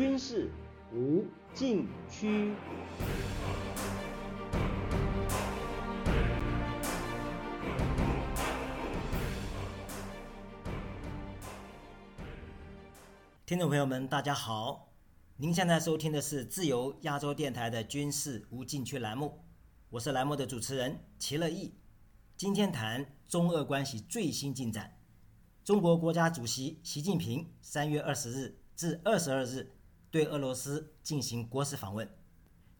军事无禁区。听众朋友们，大家好！您现在收听的是自由亚洲电台的军事无禁区栏目，我是栏目的主持人齐乐意。今天谈中俄关系最新进展。中国国家主席习近平三月二十日至二十二日对俄罗斯进行国事访问。《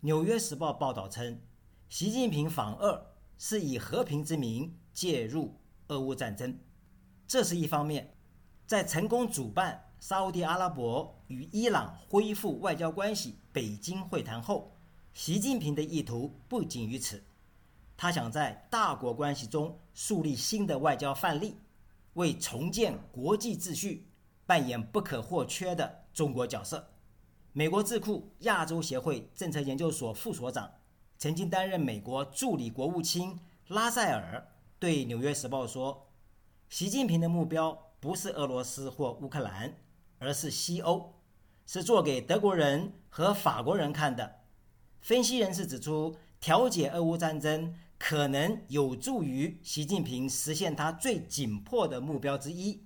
纽约时报》报道称，习近平访俄是以和平之名介入俄乌战争。这是一方面，在成功主办。沙地阿拉伯与伊朗恢复外交关系北京会谈后，习近平的意图不仅于此，他想在大国关系中树立新的外交范例，为重建国际秩序扮演不可或缺的中国角色。美国智库亚洲协会政策研究所副所长、曾经担任美国助理国务卿拉塞尔对《纽约时报》说：“习近平的目标不是俄罗斯或乌克兰。”而是西欧，是做给德国人和法国人看的。分析人士指出，调解俄乌战争可能有助于习近平实现他最紧迫的目标之一，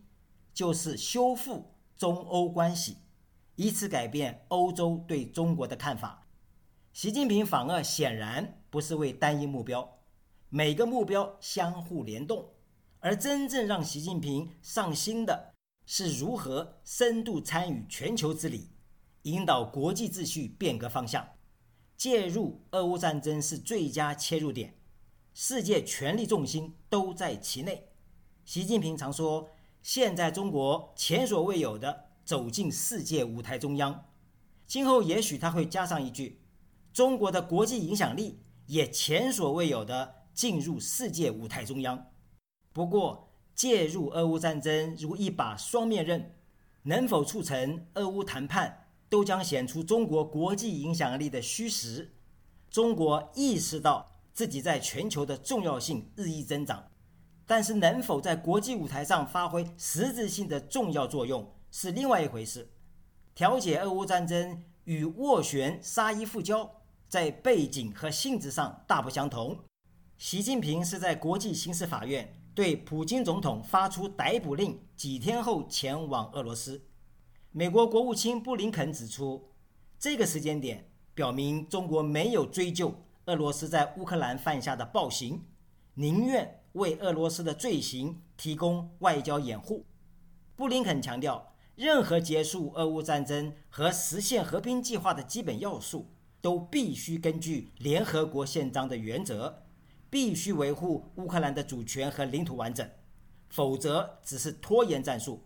就是修复中欧关系，以此改变欧洲对中国的看法。习近平访俄显然不是为单一目标，每个目标相互联动，而真正让习近平上心的。是如何深度参与全球治理，引导国际秩序变革方向，介入俄乌战争是最佳切入点，世界权力重心都在其内。习近平常说，现在中国前所未有的走进世界舞台中央，今后也许他会加上一句，中国的国际影响力也前所未有的进入世界舞台中央。不过。介入俄乌战争如一把双面刃，能否促成俄乌谈判，都将显出中国国际影响力的虚实。中国意识到自己在全球的重要性日益增长，但是能否在国际舞台上发挥实质性的重要作用是另外一回事。调解俄乌战争与斡旋沙伊复交在背景和性质上大不相同。习近平是在国际刑事法院。对普京总统发出逮捕令，几天后前往俄罗斯。美国国务卿布林肯指出，这个时间点表明中国没有追究俄罗斯在乌克兰犯下的暴行，宁愿为俄罗斯的罪行提供外交掩护。布林肯强调，任何结束俄乌战争和实现和平计划的基本要素，都必须根据联合国宪章的原则。必须维护乌克兰的主权和领土完整，否则只是拖延战术。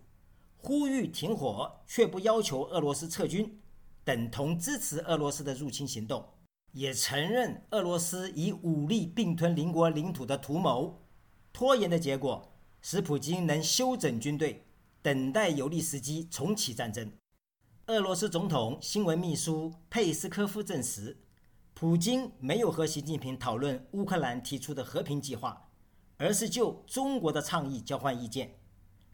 呼吁停火却不要求俄罗斯撤军，等同支持俄罗斯的入侵行动，也承认俄罗斯以武力并吞邻国领土的图谋。拖延的结果使普京能休整军队，等待有利时机重启战争。俄罗斯总统新闻秘书佩斯科夫证实。普京没有和习近平讨论乌克兰提出的和平计划，而是就中国的倡议交换意见。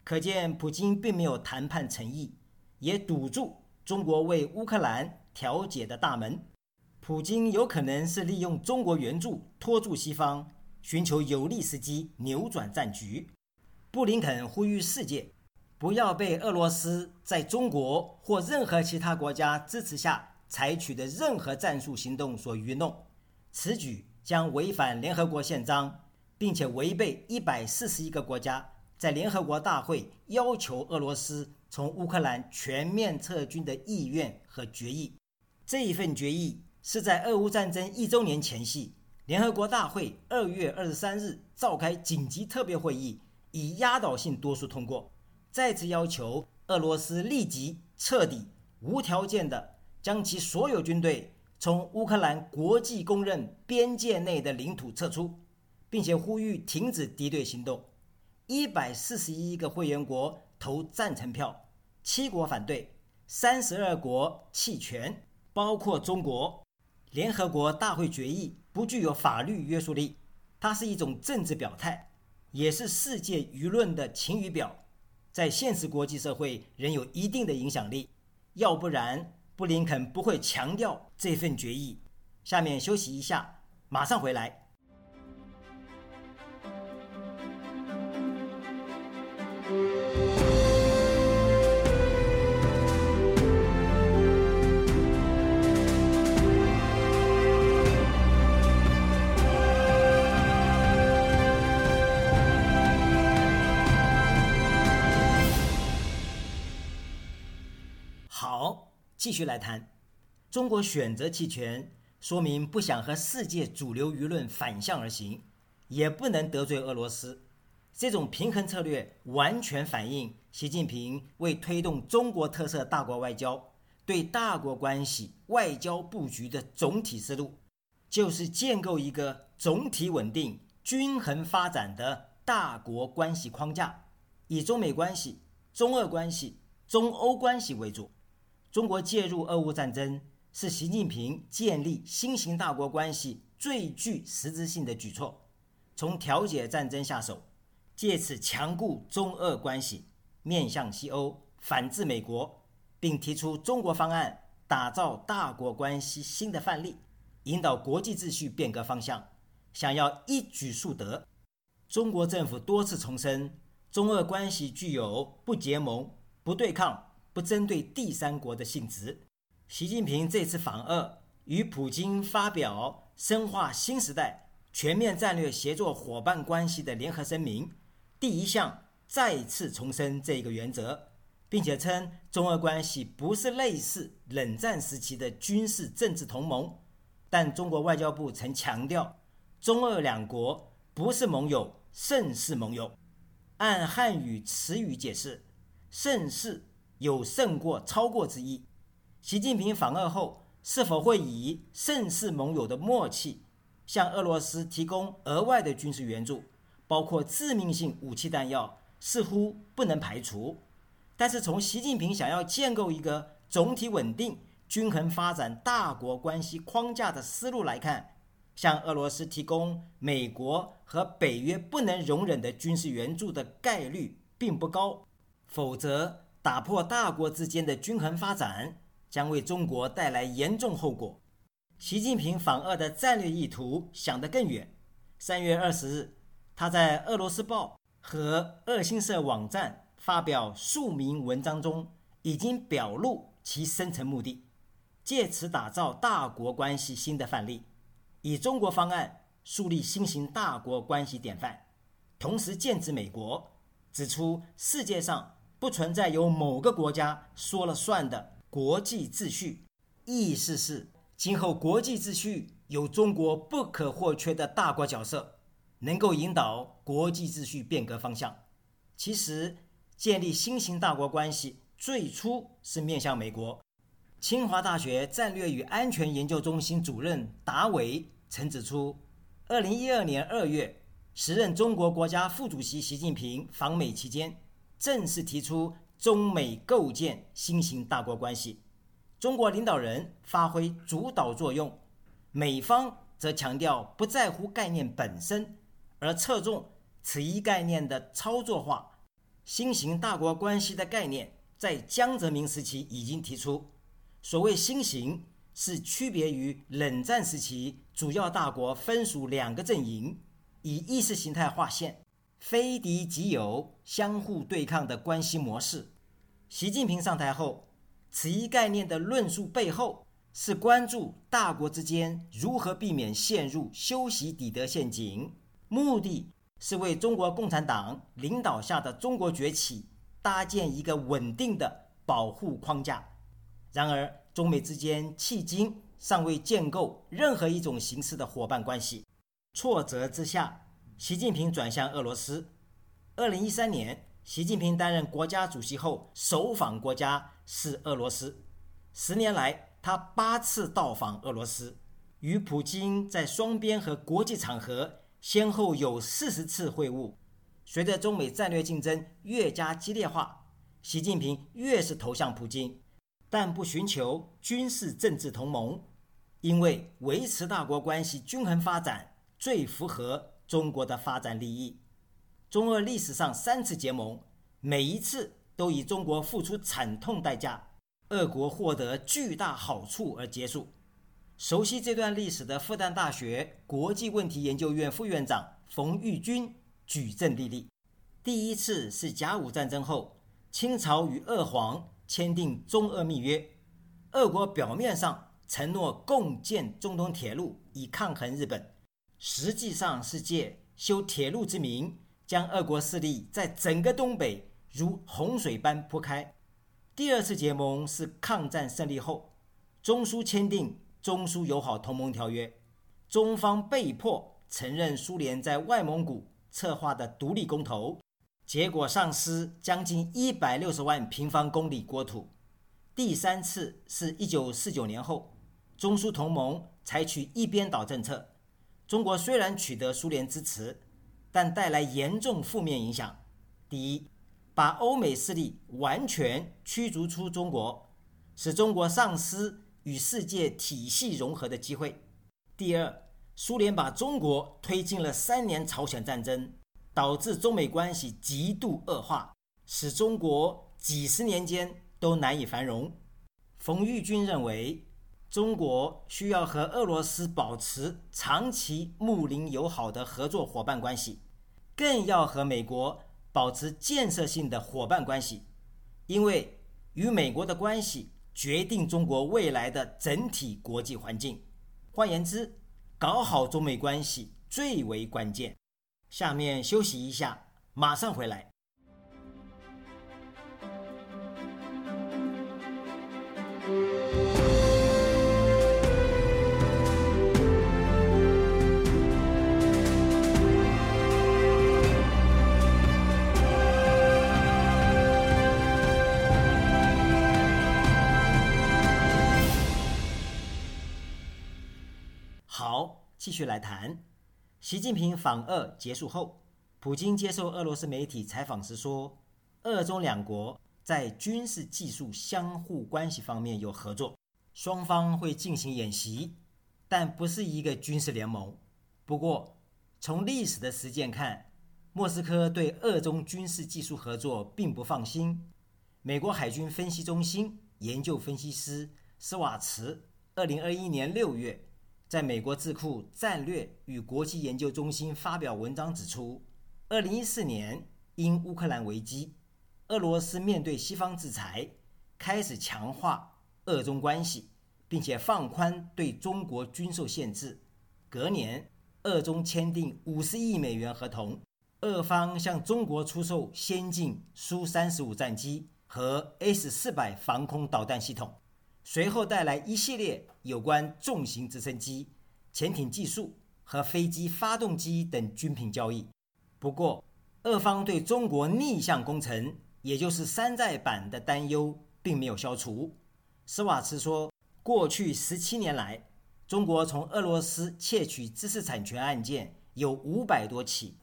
可见，普京并没有谈判诚意，也堵住中国为乌克兰调解的大门。普京有可能是利用中国援助拖住西方，寻求有利时机扭转战局。布林肯呼吁世界不要被俄罗斯在中国或任何其他国家支持下。采取的任何战术行动所愚弄，此举将违反联合国宪章，并且违背一百四十一个国家在联合国大会要求俄罗斯从乌克兰全面撤军的意愿和决议。这一份决议是在俄乌战争一周年前夕，联合国大会二月二十三日召开紧急特别会议，以压倒性多数通过，再次要求俄罗斯立即彻底、无条件地。将其所有军队从乌克兰国际公认边界内的领土撤出，并且呼吁停止敌对行动。一百四十一个会员国投赞成票，七国反对，三十二国弃权，包括中国。联合国大会决议不具有法律约束力，它是一种政治表态，也是世界舆论的晴雨表，在现实国际社会仍有一定的影响力。要不然。布林肯不会强调这份决议。下面休息一下，马上回来。继续来谈。中国选择弃权，说明不想和世界主流舆论反向而行，也不能得罪俄罗斯。这种平衡策略完全反映习近平为推动中国特色大国外交、对大国关系外交布局的总体思路，就是建构一个总体稳定、均衡发展的大国关系框架，以中美关系、中俄关系、中欧关系为主。中国介入俄乌战争是习近平建立新型大国关系最具实质性的举措，从调解战争下手，借此强固中俄关系，面向西欧，反制美国，并提出中国方案，打造大国关系新的范例，引导国际秩序变革方向，想要一举数得。中国政府多次重申，中俄关系具有不结盟、不对抗。不针对第三国的性质。习近平这次访俄，与普京发表深化新时代全面战略协作伙伴关系的联合声明，第一项再次重申这个原则，并且称中俄关系不是类似冷战时期的军事政治同盟。但中国外交部曾强调，中俄两国不是盟友，胜似盟友。按汉语词语解释，胜似。有胜过、超过之意。习近平访俄后，是否会以盛世盟友的默契，向俄罗斯提供额外的军事援助，包括致命性武器弹药，似乎不能排除。但是，从习近平想要建构一个总体稳定、均衡发展大国关系框架的思路来看，向俄罗斯提供美国和北约不能容忍的军事援助的概率并不高。否则，打破大国之间的均衡发展，将为中国带来严重后果。习近平访俄的战略意图想得更远。三月二十日，他在《俄罗斯报》和俄新社网站发表数名文章中，已经表露其深层目的，借此打造大国关系新的范例，以中国方案树立新型大国关系典范，同时剑指美国，指出世界上。不存在由某个国家说了算的国际秩序，意思是今后国际秩序有中国不可或缺的大国角色，能够引导国际秩序变革方向。其实，建立新型大国关系最初是面向美国。清华大学战略与安全研究中心主任达伟曾指出，二零一二年二月，时任中国国家副主席习近平访美期间。正式提出中美构建新型大国关系，中国领导人发挥主导作用，美方则强调不在乎概念本身，而侧重此一概念的操作化。新型大国关系的概念在江泽民时期已经提出，所谓新型是区别于冷战时期主要大国分属两个阵营，以意识形态划线。非敌即友、相互对抗的关系模式。习近平上台后，此一概念的论述背后是关注大国之间如何避免陷入修习底德陷阱，目的是为中国共产党领导下的中国崛起搭建一个稳定的保护框架。然而，中美之间迄今尚未建构任何一种形式的伙伴关系，挫折之下。习近平转向俄罗斯。二零一三年，习近平担任国家主席后，首访国家是俄罗斯。十年来，他八次到访俄罗斯，与普京在双边和国际场合先后有四十次会晤。随着中美战略竞争越加激烈化，习近平越是投向普京，但不寻求军事政治同盟，因为维持大国关系均衡发展最符合。中国的发展利益，中俄历史上三次结盟，每一次都以中国付出惨痛代价。俄国获得巨大好处而结束。熟悉这段历史的复旦大学国际问题研究院副院长冯玉军举证例例：第一次是甲午战争后，清朝与俄皇签订中俄密约，俄国表面上承诺共建中东铁路以抗衡日本，实际上是借修铁路之名，将俄国势力在整个东北如洪水般铺开。第二次结盟是抗战胜利后，中苏签订。中苏友好同盟条约，中方被迫承认苏联在外蒙古策划的独立公投，结果丧失将近一百六十万平方公里国土。第三次是一九四九年后，中苏同盟采取一边倒政策，中国虽然取得苏联支持，但带来严重负面影响。第一，把欧美势力完全驱逐出中国，使中国丧失。与世界体系融合的机会。第二，苏联把中国推进了三年朝鲜战争，导致中美关系极度恶化，使中国几十年间都难以繁荣。冯玉军认为，中国需要和俄罗斯保持长期睦邻友好的合作伙伴关系，更要和美国保持建设性的伙伴关系，因为与美国的关系。决定中国未来的整体国际环境。换言之，搞好中美关系最为关键。下面休息一下，马上回来。继续来谈，习近平访俄结束后，普京接受俄罗斯媒体采访时说，俄中两国在军事技术相互关系方面有合作，双方会进行演习，但不是一个军事联盟。不过，从历史的实践看，莫斯科对俄中军事技术合作并不放心。美国海军分析中心研究分析师斯瓦茨，二零二一年六月。在美国智库战略与国际研究中心发表文章指出，二零一四年因乌克兰危机，俄罗斯面对西方制裁，开始强化俄中关系，并且放宽对中国军售限制。隔年，俄中签订五十亿美元合同，俄方向中国出售先进苏三十五战机和 S 四百防空导弹系统。随后带来一系列有关重型直升机、潜艇技术和飞机发动机等军品交易。不过，俄方对中国逆向工程，也就是山寨版的担忧并没有消除。斯瓦茨说，过去十七年来，中国从俄罗斯窃取知识产权案件有五百多起，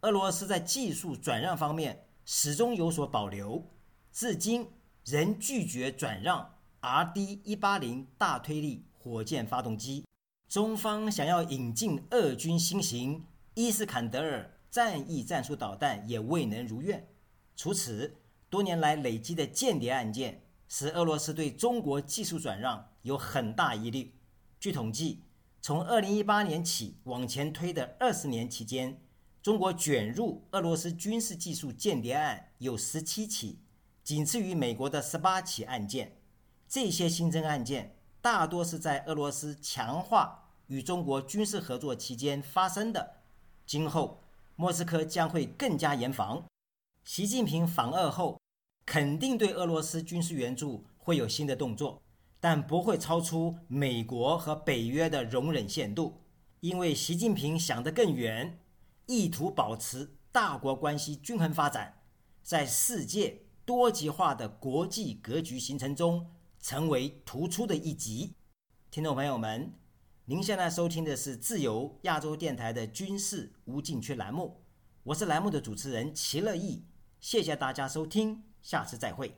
俄罗斯在技术转让方面始终有所保留，至今仍拒绝转让。R.D. 一八零大推力火箭发动机，中方想要引进俄军新型伊斯坎德尔战役战术导弹也未能如愿。除此，多年来累积的间谍案件，使俄罗斯对中国技术转让有很大疑虑。据统计，从二零一八年起往前推的二十年期间，中国卷入俄罗斯军事技术间谍案有十七起，仅次于美国的十八起案件。这些新增案件大多是在俄罗斯强化与中国军事合作期间发生的。今后，莫斯科将会更加严防。习近平访俄后，肯定对俄罗斯军事援助会有新的动作，但不会超出美国和北约的容忍限度，因为习近平想得更远，意图保持大国关系均衡发展，在世界多极化的国际格局形成中。成为突出的一集，听众朋友们，您现在收听的是自由亚洲电台的军事无禁区栏目，我是栏目的主持人齐乐意，谢谢大家收听，下次再会。